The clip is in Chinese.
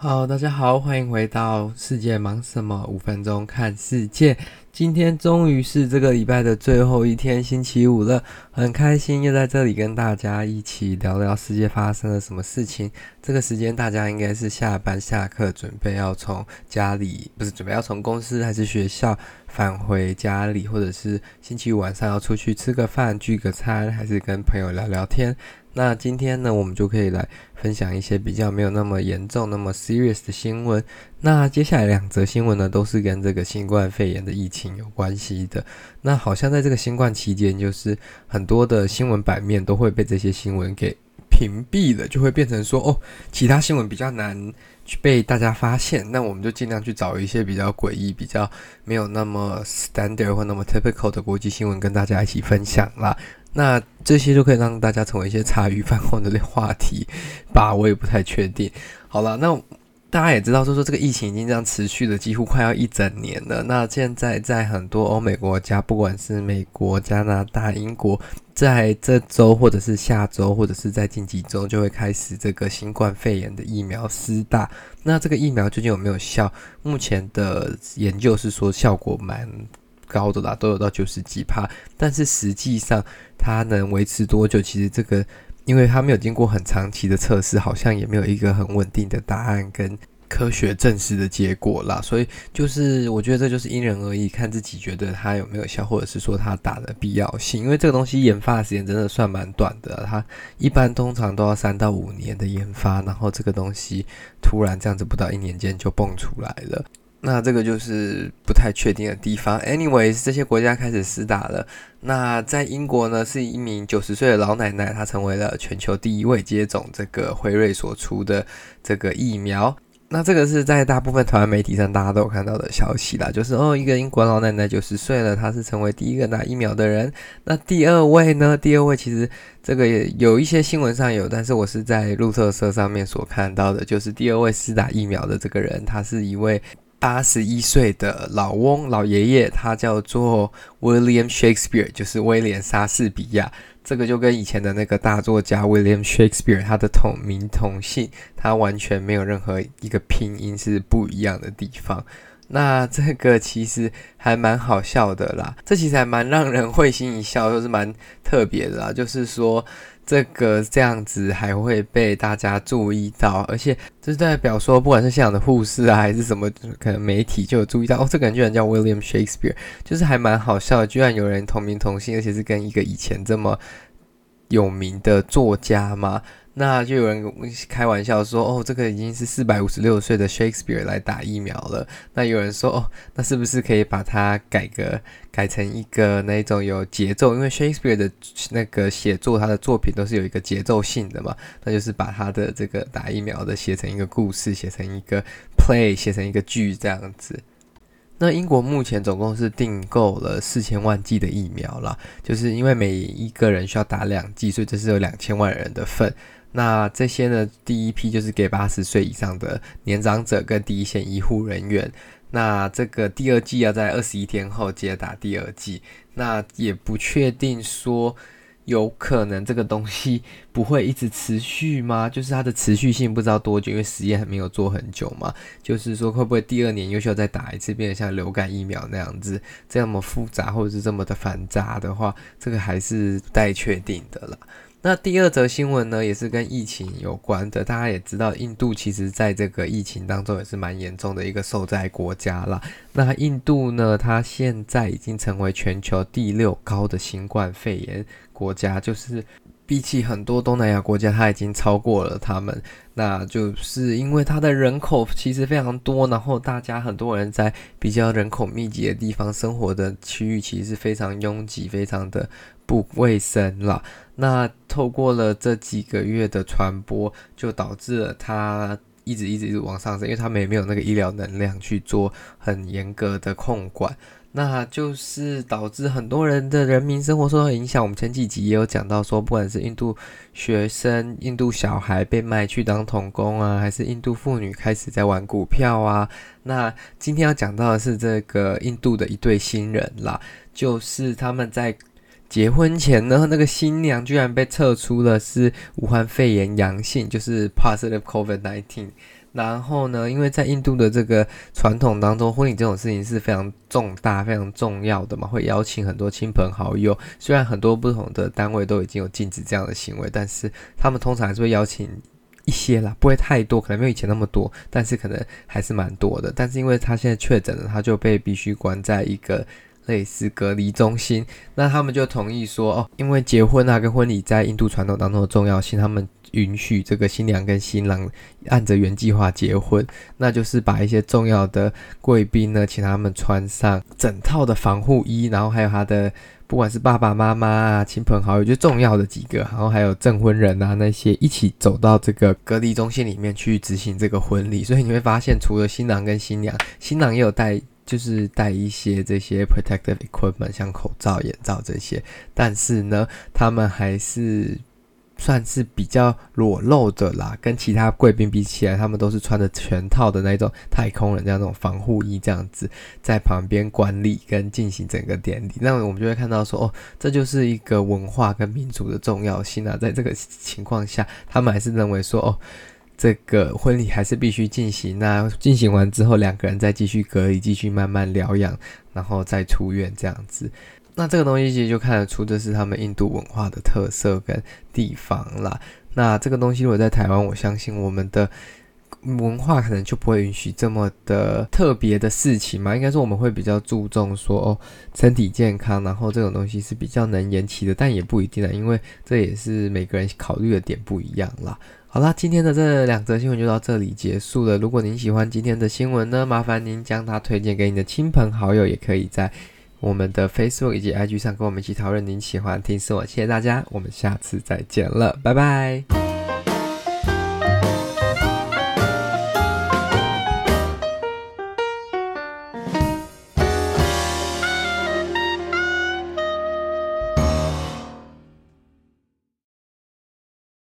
好，大家好，欢迎回到世界忙什么？五分钟看世界。今天终于是这个礼拜的最后一天，星期五了，很开心又在这里跟大家一起聊聊世界发生了什么事情。这个时间大家应该是下班下课，准备要从家里，不是准备要从公司还是学校返回家里，或者是星期五晚上要出去吃个饭、聚个餐，还是跟朋友聊聊天。那今天呢，我们就可以来分享一些比较没有那么严重、那么 serious 的新闻。那接下来两则新闻呢，都是跟这个新冠肺炎的疫情有关系的。那好像在这个新冠期间，就是很多的新闻版面都会被这些新闻给屏蔽了，就会变成说，哦，其他新闻比较难去被大家发现。那我们就尽量去找一些比较诡异、比较没有那么 standard 或那么 typical 的国际新闻，跟大家一起分享啦。那这些就可以让大家成为一些茶余饭后的话题吧，我也不太确定。好了，那大家也知道，就说这个疫情已经这样持续了几乎快要一整年了。那现在在很多欧美国家，不管是美国、加拿大、英国，在这周或者是下周或者是在近几周，就会开始这个新冠肺炎的疫苗施打。那这个疫苗究竟有没有效？目前的研究是说效果蛮高的啦，都有到九十几帕，但是实际上它能维持多久？其实这个，因为它没有经过很长期的测试，好像也没有一个很稳定的答案跟科学证实的结果啦。所以就是我觉得这就是因人而异，看自己觉得它有没有效，或者是说它打的必要性。因为这个东西研发的时间真的算蛮短的，它一般通常都要三到五年的研发，然后这个东西突然这样子不到一年间就蹦出来了。那这个就是不太确定的地方。Anyways，这些国家开始施打了。那在英国呢，是一名九十岁的老奶奶，她成为了全球第一位接种这个辉瑞所出的这个疫苗。那这个是在大部分台湾媒体上大家都有看到的消息啦，就是哦，一个英国老奶奶九十岁了，她是成为第一个打疫苗的人。那第二位呢？第二位其实这个也有一些新闻上有，但是我是在路透社上面所看到的，就是第二位施打疫苗的这个人，他是一位。八十一岁的老翁老爷爷，他叫做 William Shakespeare，就是威廉莎士比亚。这个就跟以前的那个大作家 William Shakespeare，他的同名同姓，他完全没有任何一个拼音是不一样的地方。那这个其实还蛮好笑的啦，这其实还蛮让人会心一笑，就是蛮特别的啦，就是说。这个这样子还会被大家注意到，而且这代表说，不管是现场的护士啊，还是什么，可能媒体就有注意到，哦，这个人居然叫 William Shakespeare，就是还蛮好笑的，居然有人同名同姓，而且是跟一个以前这么有名的作家嘛。那就有人开玩笑说，哦，这个已经是四百五十六岁的 Shakespeare 来打疫苗了。那有人说，哦，那是不是可以把它改个改成一个那种有节奏？因为 Shakespeare 的那个写作，他的作品都是有一个节奏性的嘛。那就是把他的这个打疫苗的写成一个故事，写成一个 play，写成一个剧这样子。那英国目前总共是订购了四千万剂的疫苗啦，就是因为每一个人需要打两剂，所以这是有两千万人的份。那这些呢，第一批就是给八十岁以上的年长者跟第一线医护人员。那这个第二剂要在二十一天后接打第二剂。那也不确定说有可能这个东西不会一直持续吗？就是它的持续性不知道多久，因为实验还没有做很久嘛。就是说会不会第二年又需要再打一次，变得像流感疫苗那样子这么复杂，或者是这么的繁杂的话，这个还是待确定的啦。那第二则新闻呢，也是跟疫情有关的。大家也知道，印度其实在这个疫情当中也是蛮严重的一个受灾国家啦。那印度呢，它现在已经成为全球第六高的新冠肺炎国家，就是比起很多东南亚国家，它已经超过了他们。那就是因为它的人口其实非常多，然后大家很多人在比较人口密集的地方生活的区域，其实是非常拥挤，非常的。不卫生了，那透过了这几个月的传播，就导致了它一直一直一直往上升，因为他们也没有那个医疗能量去做很严格的控管，那就是导致很多人的人民生活受到影响。我们前几集也有讲到说，不管是印度学生、印度小孩被卖去当童工啊，还是印度妇女开始在玩股票啊，那今天要讲到的是这个印度的一对新人啦，就是他们在。结婚前呢，那个新娘居然被测出了是武汉肺炎阳性，就是 positive COVID-19。然后呢，因为在印度的这个传统当中，婚礼这种事情是非常重大、非常重要的嘛，会邀请很多亲朋好友。虽然很多不同的单位都已经有禁止这样的行为，但是他们通常还是会邀请一些啦，不会太多，可能没有以前那么多，但是可能还是蛮多的。但是因为他现在确诊了，他就被必须关在一个类似隔离中心。那他们就同意说，哦，因为结婚啊跟婚礼在印度传统当中的重要性，他们。允许这个新娘跟新郎按着原计划结婚，那就是把一些重要的贵宾呢，请他们穿上整套的防护衣，然后还有他的不管是爸爸妈妈啊、亲朋好友，就重要的几个，然后还有证婚人啊那些一起走到这个隔离中心里面去执行这个婚礼。所以你会发现，除了新郎跟新娘，新郎也有带，就是带一些这些 protective equipment，像口罩、眼罩这些，但是呢，他们还是。算是比较裸露的啦，跟其他贵宾比起来，他们都是穿着全套的那种太空人这样那种防护衣，这样子在旁边管理跟进行整个典礼。那我们就会看到说，哦，这就是一个文化跟民族的重要性啊。在这个情况下，他们还是认为说，哦，这个婚礼还是必须进行。那进行完之后，两个人再继续隔离，继续慢慢疗养，然后再出院这样子。那这个东西其实就看得出，这是他们印度文化的特色跟地方啦。那这个东西如果在台湾，我相信我们的文化可能就不会允许这么的特别的事情嘛。应该说我们会比较注重说哦，身体健康，然后这种东西是比较能延期的，但也不一定啊，因为这也是每个人考虑的点不一样啦。好啦，今天的这两则新闻就到这里结束了。如果您喜欢今天的新闻呢，麻烦您将它推荐给你的亲朋好友，也可以在。我们的 Facebook 以及 IG 上跟我们一起讨论，您喜欢听什么？谢谢大家，我们下次再见了，拜拜。